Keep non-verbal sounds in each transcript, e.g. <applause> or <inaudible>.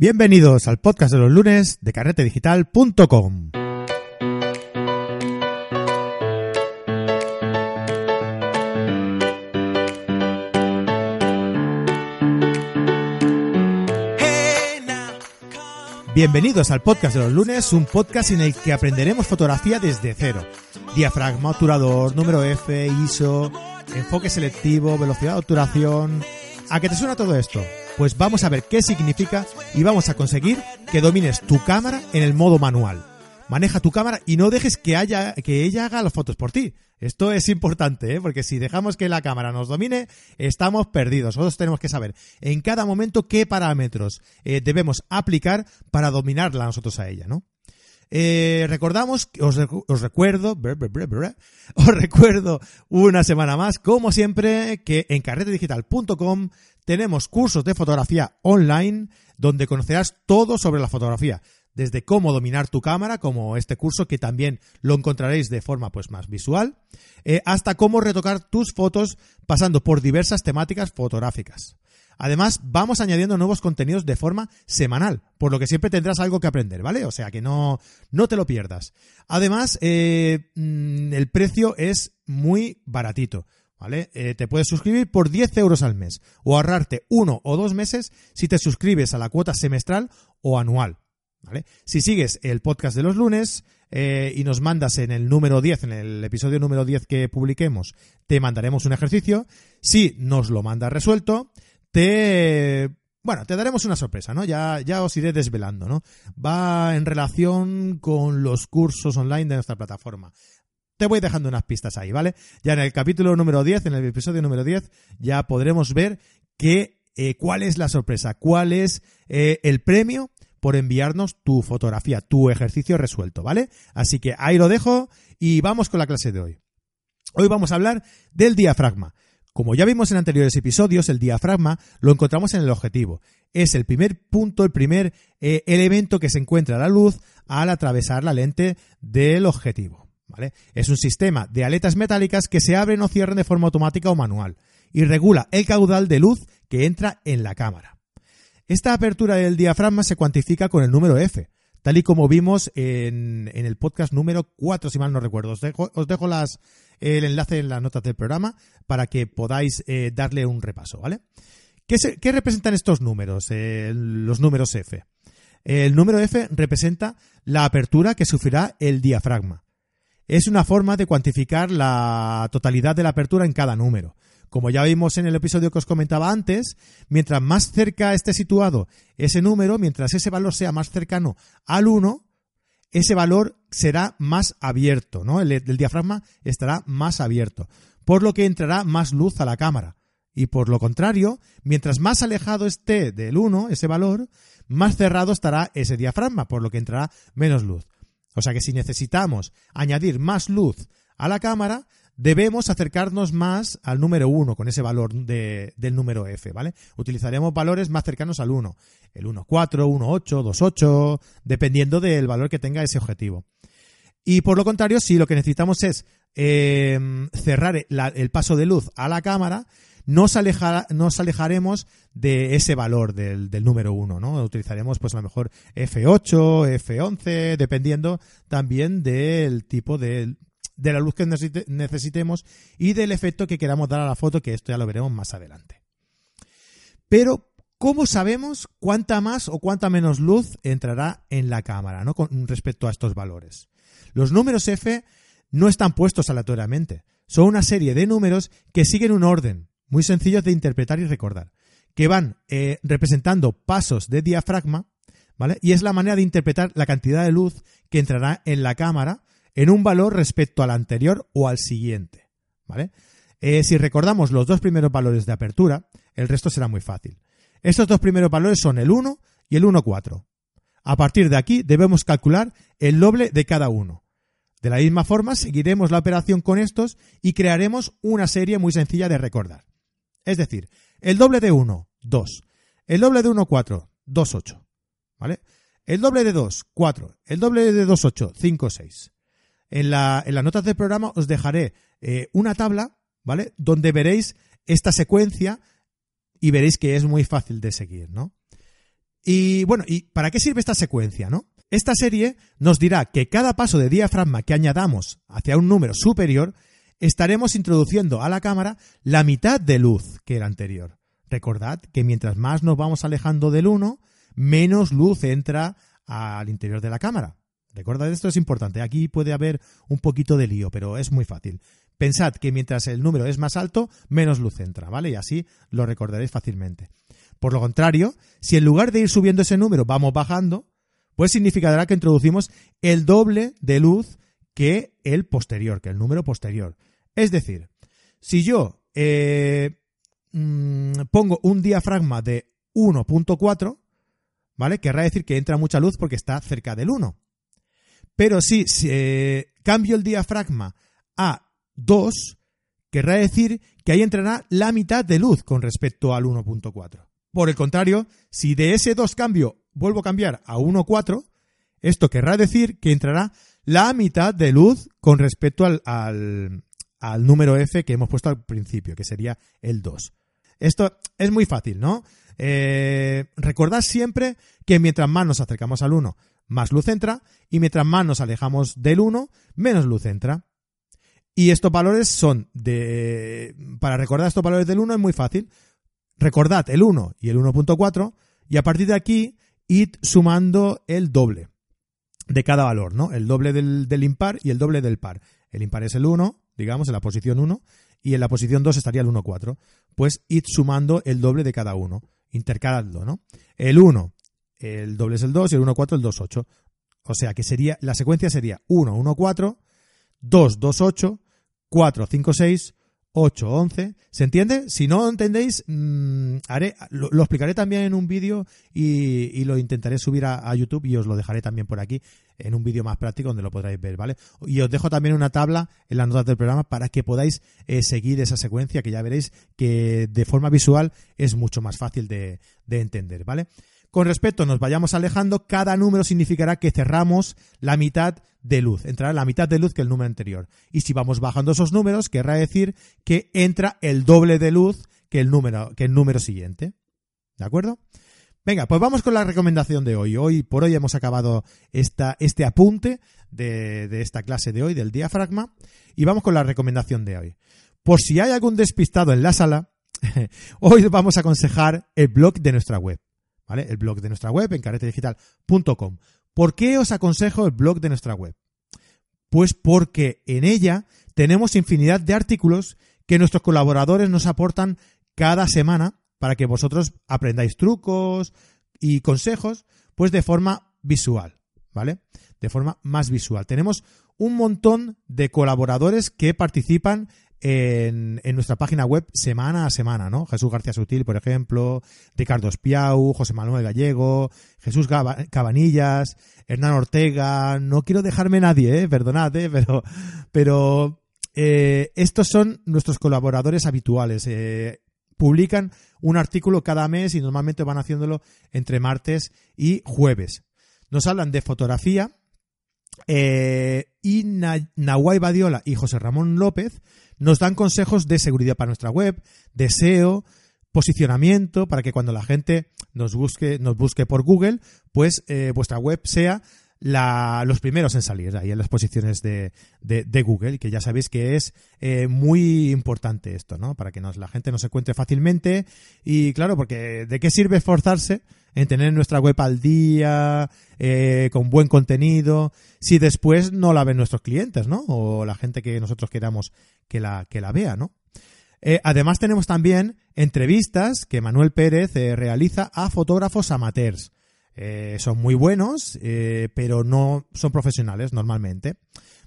Bienvenidos al podcast de los lunes de carretedigital.com. Bienvenidos al podcast de los lunes, un podcast en el que aprenderemos fotografía desde cero. Diafragma, obturador, número F, ISO, enfoque selectivo, velocidad de obturación. ¿A qué te suena todo esto? Pues vamos a ver qué significa y vamos a conseguir que domines tu cámara en el modo manual. Maneja tu cámara y no dejes que, haya, que ella haga las fotos por ti. Esto es importante, ¿eh? porque si dejamos que la cámara nos domine, estamos perdidos. Nosotros tenemos que saber en cada momento qué parámetros eh, debemos aplicar para dominarla nosotros a ella, ¿no? Eh, recordamos, os, os recuerdo, os recuerdo una semana más, como siempre, que en carretedigital.com tenemos cursos de fotografía online donde conocerás todo sobre la fotografía desde cómo dominar tu cámara, como este curso que también lo encontraréis de forma pues más visual, eh, hasta cómo retocar tus fotos pasando por diversas temáticas fotográficas. Además, vamos añadiendo nuevos contenidos de forma semanal, por lo que siempre tendrás algo que aprender, ¿vale? O sea que no, no te lo pierdas. Además, eh, mm, el precio es muy baratito. ¿Vale? Eh, te puedes suscribir por 10 euros al mes o ahorrarte uno o dos meses si te suscribes a la cuota semestral o anual. ¿Vale? Si sigues el podcast de los lunes eh, y nos mandas en el número 10, en el episodio número 10 que publiquemos, te mandaremos un ejercicio. Si nos lo mandas resuelto, te... Bueno, te daremos una sorpresa, ¿no? Ya, ya os iré desvelando, ¿no? Va en relación con los cursos online de nuestra plataforma. Te voy dejando unas pistas ahí, ¿vale? Ya en el capítulo número 10, en el episodio número 10, ya podremos ver que, eh, cuál es la sorpresa, cuál es eh, el premio por enviarnos tu fotografía, tu ejercicio resuelto, ¿vale? Así que ahí lo dejo y vamos con la clase de hoy. Hoy vamos a hablar del diafragma. Como ya vimos en anteriores episodios, el diafragma lo encontramos en el objetivo. Es el primer punto, el primer eh, elemento que se encuentra la luz al atravesar la lente del objetivo. Es un sistema de aletas metálicas que se abren o cierran de forma automática o manual y regula el caudal de luz que entra en la cámara. Esta apertura del diafragma se cuantifica con el número F, tal y como vimos en, el podcast número 4, si mal no recuerdo. Os dejo, las, el enlace en las notas del programa para que podáis eh, darle un repaso, ¿vale? ¿Qué, representan estos números, eh, los números F? El número F representa la apertura que sufrirá el diafragma. Es una forma de cuantificar la totalidad de la apertura en cada número. Como ya vimos en el episodio que os comentaba antes, mientras más cerca esté situado ese número, mientras ese valor sea más cercano al 1, ese valor será más abierto, ¿no? El, el, diafragma estará más abierto, por lo que entrará más luz a la cámara. Y por lo contrario, mientras más alejado esté del 1, ese valor, más cerrado estará ese diafragma, por lo que entrará menos luz. O sea que si necesitamos añadir más luz a la cámara, debemos acercarnos más al número 1 con ese valor de, del número f, ¿vale? Utilizaremos valores más cercanos al 1, el 1.4, 1.8, 2.8, dependiendo del valor que tenga ese objetivo. Y por lo contrario, si lo que necesitamos es em, cerrar el paso de luz a la cámara, nos, nos alejaremos de ese valor del, del número 1, ¿no? Utilizaremos pues a lo mejor F8, F11, dependiendo también del tipo de de la luz que necesitemos y del efecto que queramos dar a la foto, que esto ya lo veremos más adelante. Pero, ¿cómo sabemos cuánta más o cuánta menos luz entrará en la cámara ¿no? con respecto a estos valores? Los números F no están puestos aleatoriamente. Son una serie de números que siguen un orden, muy sencillos de interpretar y recordar, que van eh, representando pasos de diafragma, ¿vale? Y es la manera de interpretar la cantidad de luz que entrará en la cámara en un valor respecto al anterior o al siguiente. ¿Vale? Eh, si recordamos los dos primeros valores de apertura, el resto será muy fácil. Estos dos primeros valores son el 1 y el 1,4. A partir de aquí debemos calcular el doble de cada uno. De la misma forma, seguiremos la operación con estos y crearemos una serie muy sencilla de recordar. Es decir, el doble de 1, 2. El doble de 1, 4, 2, 8. ¿Vale? El doble de 2, 4. El doble de 2, 8, 5, 6. En, la, en las notas del programa os dejaré eh, una tabla, ¿vale? Donde veréis esta secuencia y veréis que es muy fácil de seguir, ¿no? Y bueno, ¿y para qué sirve esta secuencia, no? Esta serie nos dirá que cada paso de diafragma que añadamos hacia un número superior, estaremos introduciendo a la cámara la mitad de luz que el anterior. Recordad que mientras más nos vamos alejando del 1, menos luz entra al interior de la cámara. Recordad, esto es importante. Aquí puede haber un poquito de lío, pero es muy fácil. Pensad que mientras el número es más alto, menos luz entra, ¿vale? Y así lo recordaréis fácilmente. Por lo contrario, si en lugar de ir subiendo ese número vamos bajando, pues significará que introducimos el doble de luz que el posterior, que el número posterior. Es decir, si yo eh, mm, pongo un diafragma de 1.4, ¿vale? Querrá decir que entra mucha luz porque está cerca del 1. Pero si eh, cambio el diafragma a 2, querrá decir que ahí entrará la mitad de luz con respecto al 1.4. Por el contrario, si de ese 2 cambio vuelvo a cambiar a 1.4, esto querrá decir que entrará la mitad de luz con respecto al, al, número F que hemos puesto al principio, que sería el 2. Esto es muy fácil, ¿no? Eh, recordad siempre que mientras más nos acercamos al 1, más luz entra, y mientras más nos alejamos del 1, menos luz entra. Y estos valores son de... Para recordar estos valores del 1 es muy fácil. Recordad el 1 y el 1.4 y a partir de aquí id sumando el doble de cada valor, ¿no? El doble del, del, impar y el doble del par. El impar es el 1, digamos, en la posición 1, y en la posición 2 estaría el 1, 4. Pues id sumando el doble de cada uno, intercaladlo, ¿no? El 1, el doble es el 2 y el 1, 4, el 2, 8. O sea que sería, la secuencia sería 1, 1, 4, 2, 2, 8, 4, 5, 6, 8, 11. ¿Se entiende? Si no entendéis, mmm, haré, lo, explicaré también en un vídeo y, y, lo intentaré subir a, a, YouTube y os lo dejaré también por aquí en un vídeo más práctico donde lo podréis ver, ¿vale? Y os dejo también una tabla en las notas del programa para que podáis eh, seguir esa secuencia que ya veréis que de forma visual es mucho más fácil de, de entender, ¿vale? Con respecto nos vayamos alejando, cada número significará que cerramos la mitad de luz. Entrará la mitad de luz que el número anterior. Y si vamos bajando esos números, querrá decir que entra el doble de luz que el número, que el número siguiente. ¿De acuerdo? Venga, pues vamos con la recomendación de hoy. Hoy por hoy hemos acabado esta, este apunte de, de esta clase de hoy, del diafragma, y vamos con la recomendación de hoy. Por si hay algún despistado en la sala, <laughs> hoy vamos a aconsejar el blog de nuestra web. ¿Vale? El blog de nuestra web en caretedigital.com. ¿Por qué os aconsejo el blog de nuestra web? Pues porque en ella tenemos infinidad de artículos que nuestros colaboradores nos aportan cada semana para que vosotros aprendáis trucos y consejos, pues de forma visual, ¿vale? De forma más visual. Tenemos un montón de colaboradores que participan en, nuestra página web semana a semana, ¿no? Jesús García Sutil, por ejemplo, Ricardo Espiau, José Manuel Gallego, Jesús Cabanillas, Hernán Ortega, no quiero dejarme nadie, ¿eh? perdonad, ¿eh? pero, pero eh, estos son nuestros colaboradores habituales. Eh, publican un artículo cada mes y normalmente van haciéndolo entre martes y jueves. Nos hablan de fotografía, eh, y Nahuay Badiola y José Ramón López nos dan consejos de seguridad para nuestra web, de SEO, posicionamiento, para que cuando la gente nos busque, nos busque por Google, pues eh, vuestra web sea la, los primeros en salir ahí en las posiciones de, de, de Google, que ya sabéis que es eh, muy importante esto, ¿no? Para que nos, la gente nos encuentre fácilmente y claro, porque ¿de qué sirve esforzarse en tener nuestra web al día, eh, con buen contenido, si después no la ven nuestros clientes, ¿no? O la gente que nosotros queramos que la, que la vea, ¿no? Eh, además tenemos también entrevistas que Manuel Pérez eh, realiza a fotógrafos amateurs. Eh, son muy buenos, eh, pero no son profesionales normalmente.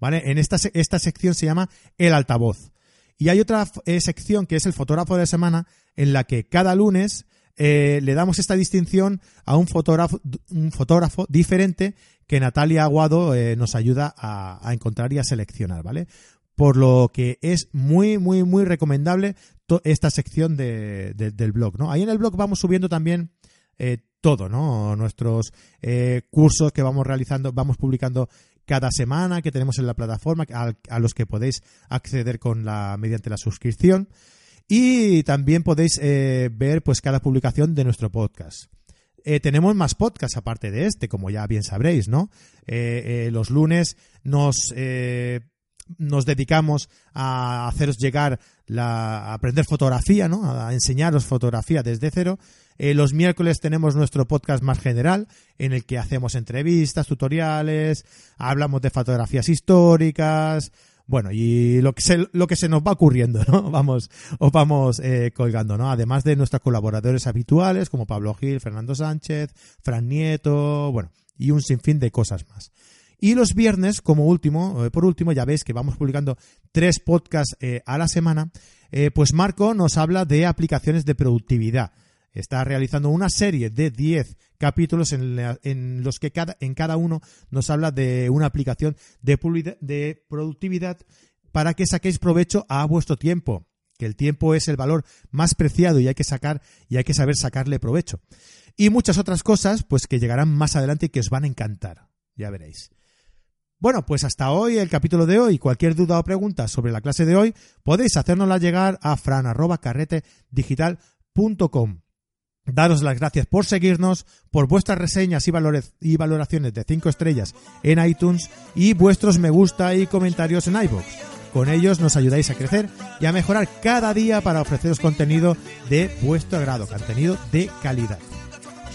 ¿Vale? En esta, esta sección se llama El altavoz. Y hay otra eh, sección que es el fotógrafo de la semana, en la que cada lunes le damos esta distinción a un fotógrafo, un fotógrafo diferente que Natalia Aguado nos ayuda a, encontrar y a seleccionar, ¿vale? Por lo que es muy, muy, muy recomendable esta sección de, del blog, ¿no? Ahí en el blog vamos subiendo también eh, todo, ¿no? Nuestros eh, cursos que vamos realizando, vamos publicando cada semana que tenemos en la plataforma, a, los que podéis acceder con la, mediante la suscripción. Y también podéis eh, ver pues cada publicación de nuestro podcast. tenemos más podcasts aparte de este, como ya bien sabréis, ¿no? Los lunes nos, nos dedicamos a haceros llegar la, a aprender fotografía, ¿no? A enseñaros fotografía desde cero. los miércoles tenemos nuestro podcast más general, en el que hacemos entrevistas, tutoriales, hablamos de fotografías históricas, bueno, y lo que se, lo que se nos va ocurriendo, ¿no? <laughs> Vamos, os vamos eh, colgando, ¿no? Además de nuestros colaboradores habituales como Pablo Gil, Fernando Sánchez, Fran Nieto, bueno, y un sinfín de cosas más. Y los viernes, como último, eh, por último, ya veis que vamos publicando tres podcasts eh, a la semana, pues Marco nos habla de aplicaciones de productividad está realizando una serie de 10 capítulos en, los que cada, en cada uno nos habla de una aplicación de, de productividad para que saquéis provecho a vuestro tiempo, que el tiempo es el valor más preciado y hay que sacar y hay que saber sacarle provecho. Y muchas otras cosas, pues que llegarán más adelante y que os van a encantar. Ya veréis. Bueno, pues hasta hoy el capítulo de hoy. Cualquier duda o pregunta sobre la clase de hoy podéis hacérnosla llegar a fran@carretedigital.com. Daros las gracias por seguirnos, por vuestras reseñas y, y valoraciones de 5 estrellas en iTunes y vuestros me gusta y comentarios en iVoox. Con ellos nos ayudáis a crecer y a mejorar cada día para ofreceros contenido de vuestro agrado, contenido de calidad.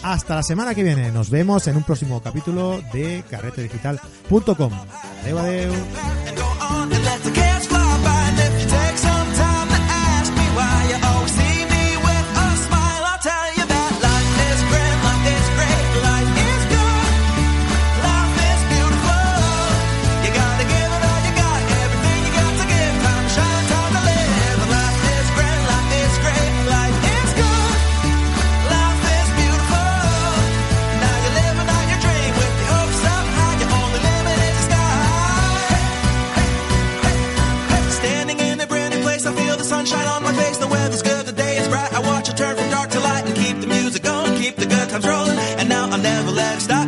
Hasta la semana que viene, nos vemos en un próximo capítulo de carretedigital.com. Adeu, adeu. But you turn from dark to light and keep the music going, keep the good times rolling. And now I'm never let stop.